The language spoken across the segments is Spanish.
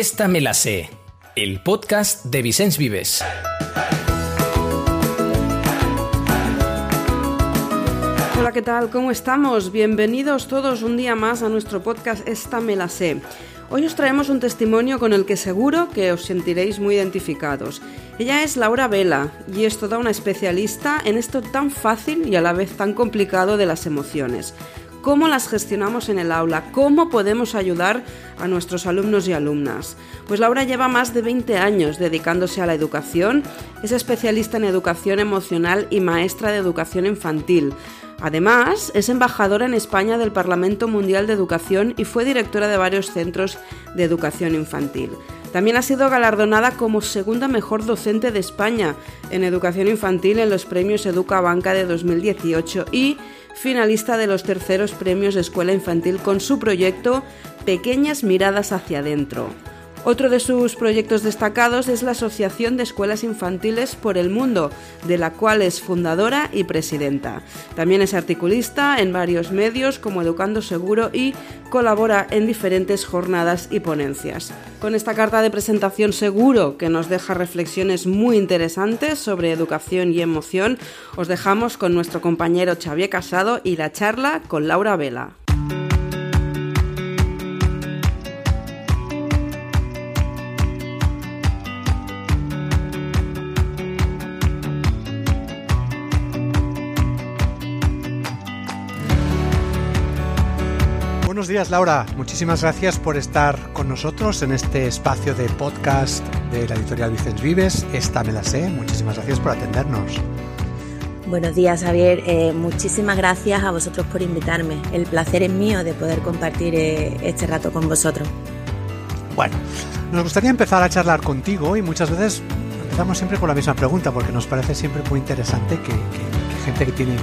Esta me la sé, el podcast de Vicens Vives. Hola, ¿qué tal? ¿Cómo estamos? Bienvenidos todos un día más a nuestro podcast Esta me la sé. Hoy os traemos un testimonio con el que seguro que os sentiréis muy identificados. Ella es Laura Vela y es toda una especialista en esto tan fácil y a la vez tan complicado de las emociones cómo las gestionamos en el aula, cómo podemos ayudar a nuestros alumnos y alumnas. Pues Laura lleva más de 20 años dedicándose a la educación, es especialista en educación emocional y maestra de educación infantil. Además, es embajadora en España del Parlamento Mundial de Educación y fue directora de varios centros de educación infantil. También ha sido galardonada como segunda mejor docente de España en educación infantil en los premios Educa Banca de 2018 y finalista de los terceros premios de escuela infantil con su proyecto Pequeñas miradas hacia adentro. Otro de sus proyectos destacados es la Asociación de Escuelas Infantiles por el Mundo, de la cual es fundadora y presidenta. También es articulista en varios medios como Educando Seguro y colabora en diferentes jornadas y ponencias. Con esta carta de presentación seguro que nos deja reflexiones muy interesantes sobre educación y emoción, os dejamos con nuestro compañero Xavier Casado y la charla con Laura Vela. Buenos días, Laura. Muchísimas gracias por estar con nosotros en este espacio de podcast de la editorial Vicens Vives. Esta me la sé. Muchísimas gracias por atendernos. Buenos días, Javier. Eh, muchísimas gracias a vosotros por invitarme. El placer es mío de poder compartir eh, este rato con vosotros. Bueno, nos gustaría empezar a charlar contigo y muchas veces empezamos siempre con la misma pregunta porque nos parece siempre muy interesante que, que gente que tiene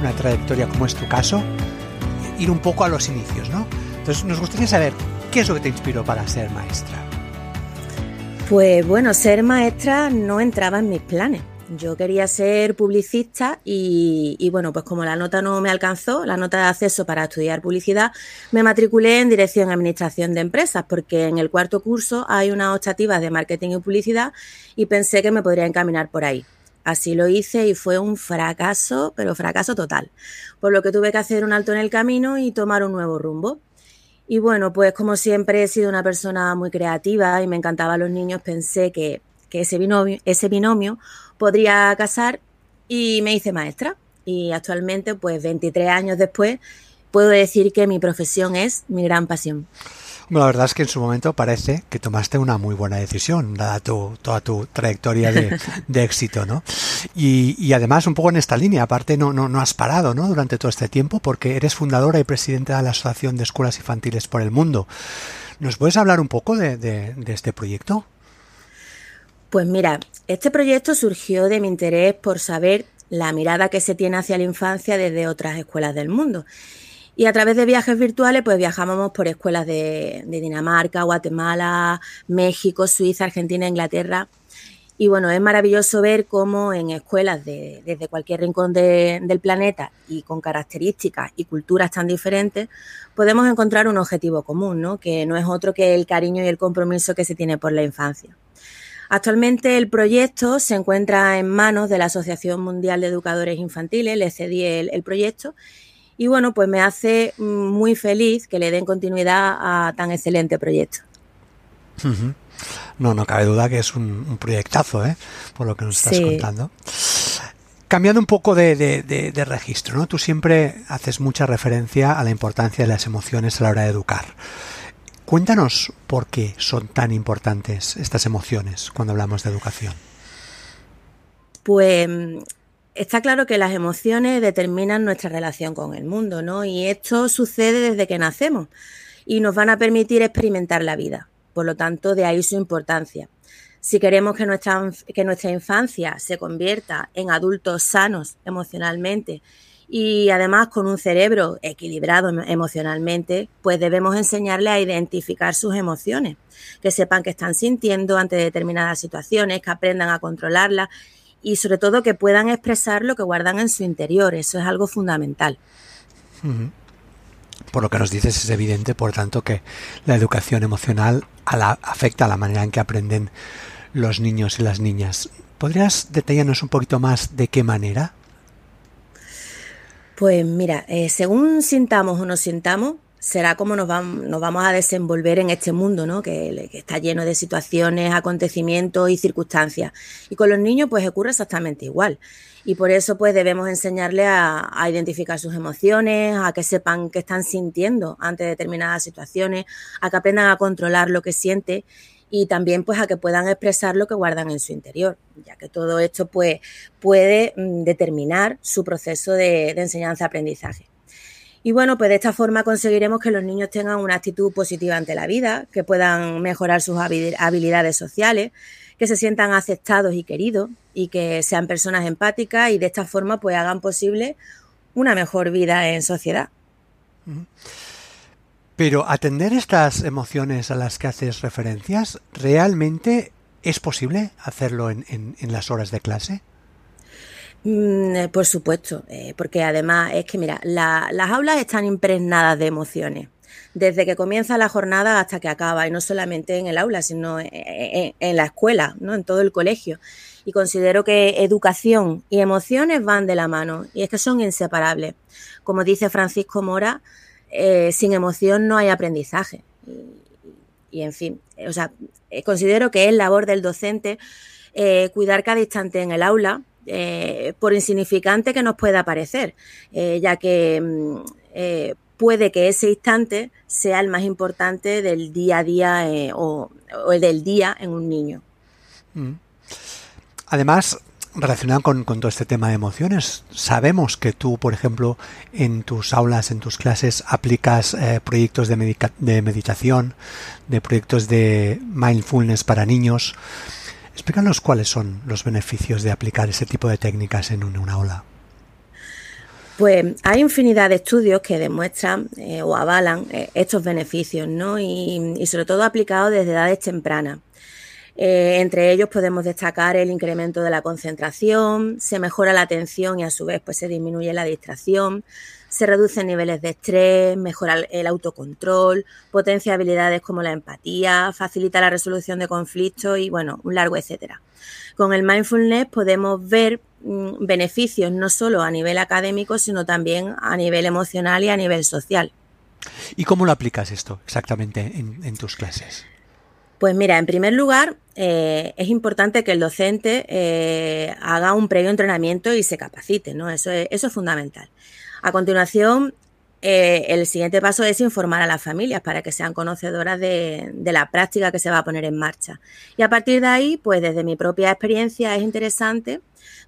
una trayectoria como es tu caso ir un poco a los inicios, ¿no? Entonces nos gustaría saber qué es lo que te inspiró para ser maestra. Pues bueno, ser maestra no entraba en mis planes. Yo quería ser publicista y, bueno, pues como la nota no me alcanzó, la nota de acceso para estudiar publicidad, me matriculé en Dirección Administración de Empresas, porque en el cuarto curso hay una optativa de marketing y publicidad y pensé que me podría encaminar por ahí. Así lo hice y fue un fracaso, pero fracaso total. Por lo que tuve que hacer un alto en el camino y tomar un nuevo rumbo. Y bueno, pues como siempre he sido una persona muy creativa y me encantaban los niños, pensé que, ese, binomio, ese binomio podría casar y me hice maestra. Y actualmente, pues 23 años después, puedo decir que mi profesión es mi gran pasión. Bueno, la verdad es que en su momento parece que tomaste una muy buena decisión, dada tu, toda tu trayectoria de, éxito, ¿no? Y, además, un poco en esta línea, aparte no, no, no has parado, ¿no? Durante todo este tiempo, porque eres fundadora y presidenta de la Asociación de Escuelas Infantiles por el Mundo. ¿Nos puedes hablar un poco de, de, de este proyecto? Pues mira, este proyecto surgió de mi interés por saber la mirada que se tiene hacia la infancia desde otras escuelas del mundo. Y a través de viajes virtuales, pues viajábamos por escuelas de, Dinamarca, Guatemala, México, Suiza, Argentina, Inglaterra. Y bueno, es maravilloso ver cómo en escuelas de, desde cualquier rincón del planeta y con características y culturas tan diferentes, podemos encontrar un objetivo común, ¿no? que no es otro que el cariño y el compromiso que se tiene por la infancia. Actualmente el proyecto se encuentra en manos de la Asociación Mundial de Educadores Infantiles, le cedí el proyecto y bueno, pues me hace muy feliz que le den continuidad a tan excelente proyecto. No, no cabe duda que es un, proyectazo, ¿eh? por lo que nos estás contando. Cambiando un poco de, registro, ¿no? Tú siempre haces mucha referencia a la importancia de las emociones a la hora de educar. Cuéntanos por qué son tan importantes estas emociones cuando hablamos de educación. Pues Está claro que las emociones determinan nuestra relación con el mundo, ¿no? Y esto sucede desde que nacemos y nos van a permitir experimentar la vida. Por lo tanto, de ahí su importancia. Si queremos que nuestra, que nuestra infancia se convierta en adultos sanos emocionalmente y además con un cerebro equilibrado emocionalmente, pues debemos enseñarle a identificar sus emociones, que sepan que están sintiendo ante determinadas situaciones, que aprendan a controlarlas y sobre todo que puedan expresar lo que guardan en su interior. Eso es algo fundamental. por lo que nos dices es evidente, por tanto, que la educación emocional afecta a la manera en que aprenden los niños y las niñas. ¿Podrías detallarnos un poquito más de qué manera? Pues mira, eh, según sintamos o no sintamos, será como nos, vamos a desenvolver en este mundo, ¿no? Que, está lleno de situaciones, acontecimientos y circunstancias. Y con los niños, pues ocurre exactamente igual. Y por eso, pues debemos enseñarles a, identificar sus emociones, a que sepan qué están sintiendo ante determinadas situaciones, a que aprendan a controlar lo que siente y también pues a que puedan expresar lo que guardan en su interior, ya que todo esto pues puede mm, determinar su proceso de, enseñanza-aprendizaje. Y bueno, pues de esta forma conseguiremos que los niños tengan una actitud positiva ante la vida, que puedan mejorar sus habilidades sociales, que se sientan aceptados y queridos y que sean personas empáticas y de esta forma pues hagan posible una mejor vida en sociedad. Pero atender estas emociones a las que haces referencias, ¿realmente es posible hacerlo en, las horas de clase? Mm, eh, por supuesto, eh, porque además es que, mira, las aulas están impregnadas de emociones, desde que comienza la jornada hasta que acaba, y no solamente en el aula, sino en, en la escuela, ¿no? en todo el colegio. Y considero que educación y emociones van de la mano, y es que son inseparables. Como dice Francisco Mora, eh, sin emoción no hay aprendizaje. Y, en fin, o sea, considero que es labor del docente cuidar cada instante en el aula, por insignificante que nos pueda parecer, ya que mm, puede que ese instante sea el más importante del día a día o, el del día en un niño. Mm. Además, relacionado con, todo este tema de emociones, sabemos que tú, por ejemplo, en tus aulas, en tus clases, aplicas eh, proyectos de, meditación, de proyectos de mindfulness para niños. Explícanos cuáles son los beneficios de aplicar ese tipo de técnicas en una, aula. Pues hay infinidad de estudios que demuestran eh, o avalan eh, estos beneficios, ¿no? Y, y sobre todo aplicados desde edades tempranas. Eh, entre ellos podemos destacar el incremento de la concentración, se mejora la atención y a su vez pues, se disminuye la distracción, se reducen niveles de estrés, mejora el autocontrol, potencia habilidades como la empatía, facilita la resolución de conflictos y bueno, un largo etcétera. Con el mindfulness podemos ver mm, beneficios no solo a nivel académico, sino también a nivel emocional y a nivel social. ¿Y cómo lo aplicas esto exactamente en tus clases? Pues mira, en primer lugar, eh, es importante que el docente eh, haga un previo entrenamiento y se capacite, ¿no? Eso es, eso es fundamental. A continuación, eh, el siguiente paso es informar a las familias para que sean conocedoras de, la práctica que se va a poner en marcha. Y a partir de ahí, pues desde mi propia experiencia es interesante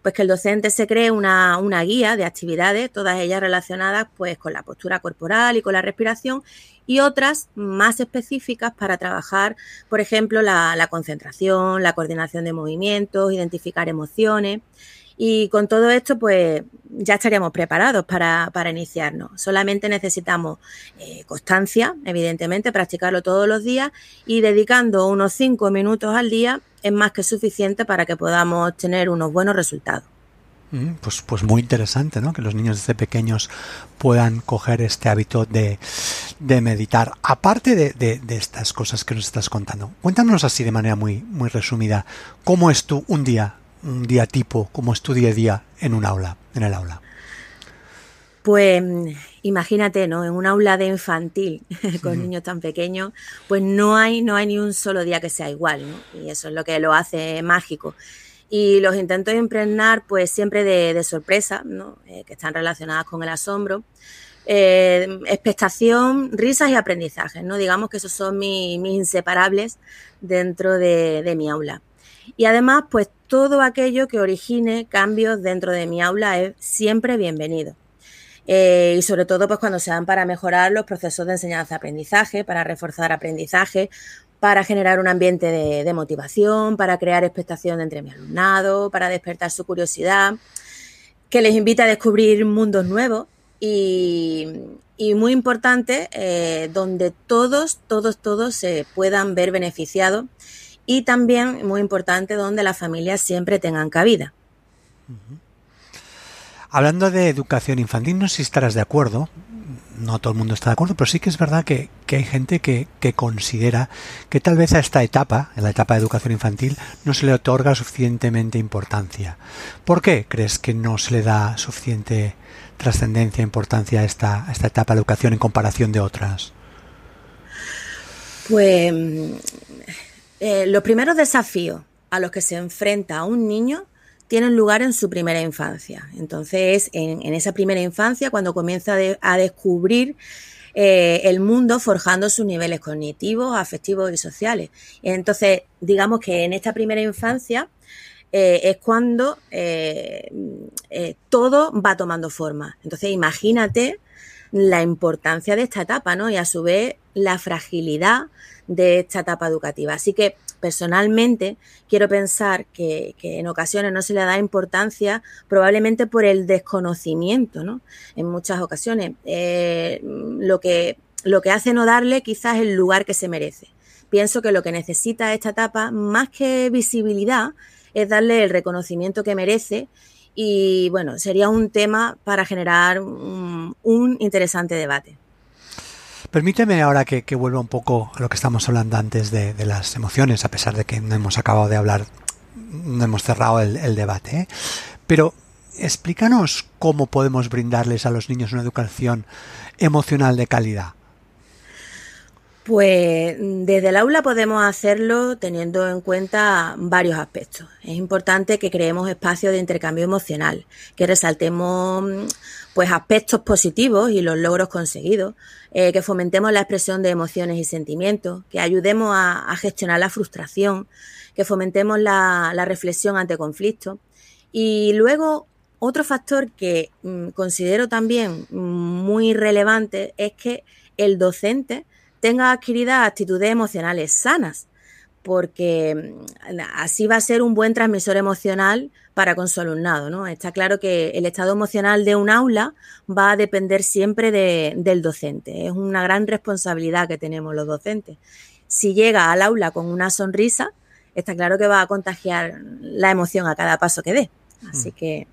pues que el docente se cree una, una, guía de actividades, todas ellas relacionadas pues con la postura corporal y con la respiración y otras más específicas para trabajar, por ejemplo, la, la concentración, la coordinación de movimientos, identificar emociones. Y con todo esto, pues ya estaríamos preparados para, para iniciarnos. Solamente necesitamos eh, constancia, evidentemente, practicarlo todos los días y dedicando unos cinco minutos al día es más que suficiente para que podamos tener unos buenos resultados. Mm, pues, pues muy interesante, ¿no? Que los niños desde pequeños puedan coger este hábito de, de meditar. Aparte de, de, de, estas cosas que nos estás contando, cuéntanos así de manera muy, muy resumida, ¿cómo es tú un día un día tipo, como es tu día a día en un aula, en el aula? Pues imagínate, ¿no? En un aula de infantil con niños tan pequeños, pues no hay, no hay ni un solo día que sea igual, ¿no? Y eso es lo que lo hace mágico. Y los intentos de impregnar, pues siempre de, sorpresa, ¿no? Eh, que están relacionadas con el asombro. Eh, expectación, risas y aprendizajes, ¿no? Digamos que esos son mis, inseparables dentro de, de mi aula. Y además, pues todo aquello que origine cambios dentro de mi aula es siempre bienvenido. Eh, y sobre todo, pues cuando se dan para mejorar los procesos de enseñanza-aprendizaje, para reforzar aprendizaje, para generar un ambiente de, motivación, para crear expectación entre mi alumnado, para despertar su curiosidad, que les invita a descubrir mundos nuevos y, muy importante, eh, donde todos, todos, todos se puedan ver beneficiados y también, muy importante, donde las familias siempre tengan cabida. Hablando de educación infantil, no sé si estarás de acuerdo, no todo el mundo está de acuerdo, pero sí que es verdad que, hay gente que, que, considera que tal vez a esta etapa, en la etapa de educación infantil, no se le otorga suficientemente importancia. ¿Por qué crees que no se le da suficiente trascendencia, importancia a esta, esta etapa de educación en comparación de otras? Pues eh, los primeros desafíos a los que se enfrenta un niño tienen lugar en su primera infancia. Entonces, en, en esa primera infancia, cuando comienza a descubrir eh, el mundo forjando sus niveles cognitivos, afectivos y sociales. Entonces, digamos que en esta primera infancia eh, es cuando todo va tomando forma. Entonces, imagínate la importancia de esta etapa, ¿no? Y a su vez la fragilidad de esta etapa educativa. Así que personalmente quiero pensar que, en ocasiones no se le da importancia probablemente por el desconocimiento, ¿no? En muchas ocasiones. Eh, lo, que, lo que hace no darle quizás el lugar que se merece. Pienso que lo que necesita esta etapa, más que visibilidad, es darle el reconocimiento que merece y bueno, sería un tema para generar un interesante debate. Permíteme ahora que, vuelva un poco a lo que estamos hablando antes de, las emociones, a pesar de que no hemos acabado de hablar, no hemos cerrado el, debate. ¿eh? Pero explícanos cómo podemos brindarles a los niños una educación emocional de calidad. Pues desde el aula podemos hacerlo teniendo en cuenta varios aspectos. Es importante que creemos espacios de intercambio emocional, que resaltemos pues aspectos positivos y los logros conseguidos, eh, que fomentemos la expresión de emociones y sentimientos, que ayudemos a, gestionar la frustración, que fomentemos la, reflexión ante conflictos. Y luego, otro factor que mm, considero también muy relevante es que el docente tenga adquiridas actitudes emocionales sanas, porque mm, así va a ser un buen transmisor emocional para con su alumnado. ¿no? Está claro que el estado emocional de un aula va a depender siempre del docente. Es una gran responsabilidad que tenemos los docentes. Si llega al aula con una sonrisa, está claro que va a contagiar la emoción a cada paso que dé. Así mm. que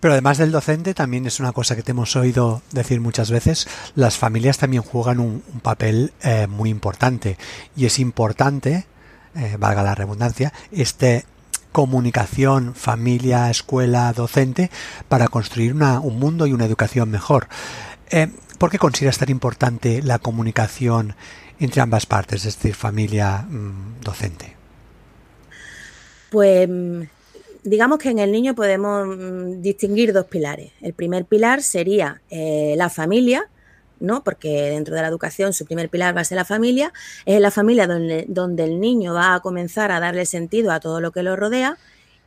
pero además del docente, también es una cosa que te hemos oído decir muchas veces, las familias también juegan un, papel eh, muy importante. Y es importante, eh, valga la redundancia, este comunicación familia, escuela, docente para construir un mundo y una educación mejor. Eh, ¿Por qué consideras tan importante la comunicación entre ambas partes, es decir, familia, mm, docente? Pues mm, digamos que en el niño podemos mm, distinguir dos pilares. El primer pilar sería eh, la familia, ¿no? Porque dentro de la educación su primer pilar va a ser la familia, es la familia donde, donde el niño va a comenzar a darle sentido a todo lo que lo rodea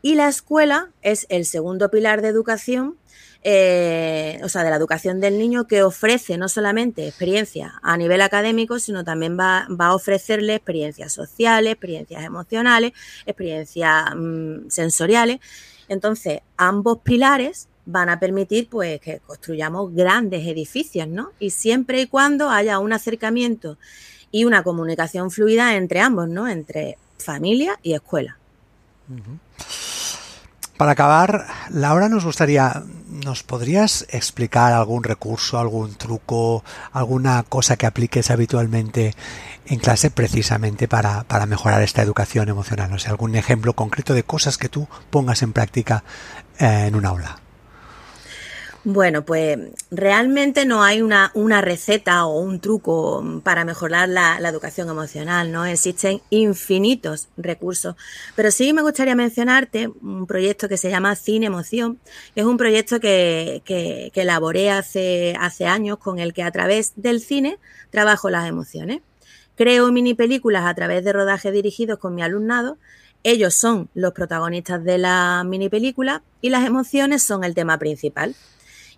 y la escuela es el segundo pilar de educación, eh, o sea, de la educación del niño que ofrece no solamente experiencias a nivel académico, sino también va, a ofrecerle experiencias sociales, experiencias emocionales, experiencias mm, sensoriales. Entonces, ambos pilares van a permitir pues que construyamos grandes edificios, ¿no? Y siempre y cuando haya un acercamiento y una comunicación fluida entre ambos, ¿no? Entre familia y escuela. Para acabar, Laura, nos gustaría, ¿nos podrías explicar algún recurso, algún truco, alguna cosa que apliques habitualmente en clase precisamente para, para mejorar esta educación emocional? O sea, algún ejemplo concreto de cosas que tú pongas en práctica eh, en un aula. Bueno, pues realmente no hay una, receta o un truco para mejorar la, educación emocional, ¿no? Existen infinitos recursos. Pero sí me gustaría mencionarte un proyecto que se llama Cine Emoción, que es un proyecto que, que, que elaboré hace, hace años con el que a través del cine trabajo las emociones. Creo mini películas a través de rodajes dirigidos con mi alumnado ellos son los protagonistas de la mini película y las emociones son el tema principal.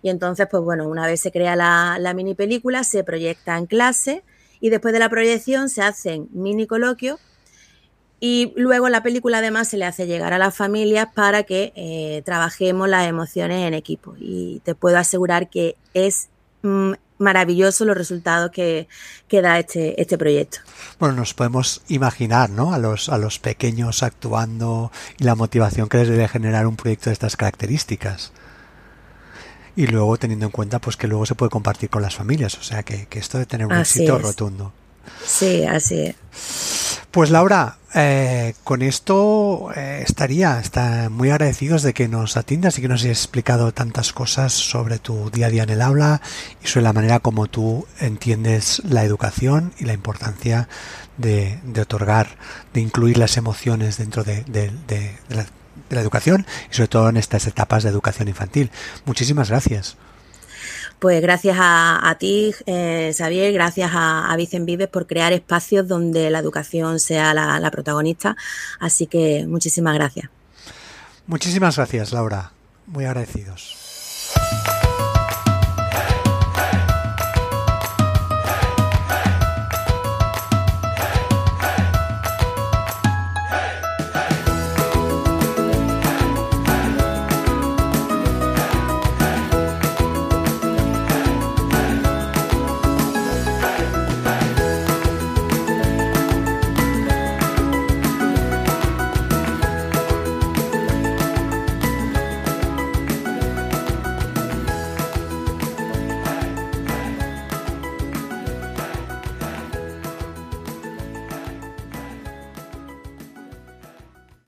Y entonces, pues bueno, una vez se crea la, mini película, se proyecta en clase y después de la proyección se hacen mini coloquios y luego la película además se le hace llegar a las familias para que eh, trabajemos las emociones en equipo. Y te puedo asegurar que es mm, maravilloso los resultados que, que, da este, este proyecto. Bueno, nos podemos imaginar, ¿no? A los, a los pequeños actuando y la motivación que les debe generar un proyecto de estas características. Y luego teniendo en cuenta pues que luego se puede compartir con las familias. O sea que, esto de tener un éxito rotundo. Sí, así es. Pues Laura, eh, con esto eh, estaría está muy agradecidos de que nos atiendas y que nos hayas explicado tantas cosas sobre tu día a día en el aula y sobre la manera como tú entiendes la educación y la importancia de, otorgar, de incluir las emociones dentro de, la, de la educación y sobre todo en estas etapas de educación infantil. Muchísimas gracias. Pues gracias a, ti, eh, Xavier, gracias a, a Vicen Vives por crear espacios donde la educación sea la, protagonista. Así que muchísimas gracias. Muchísimas gracias, Laura. Muy agradecidos.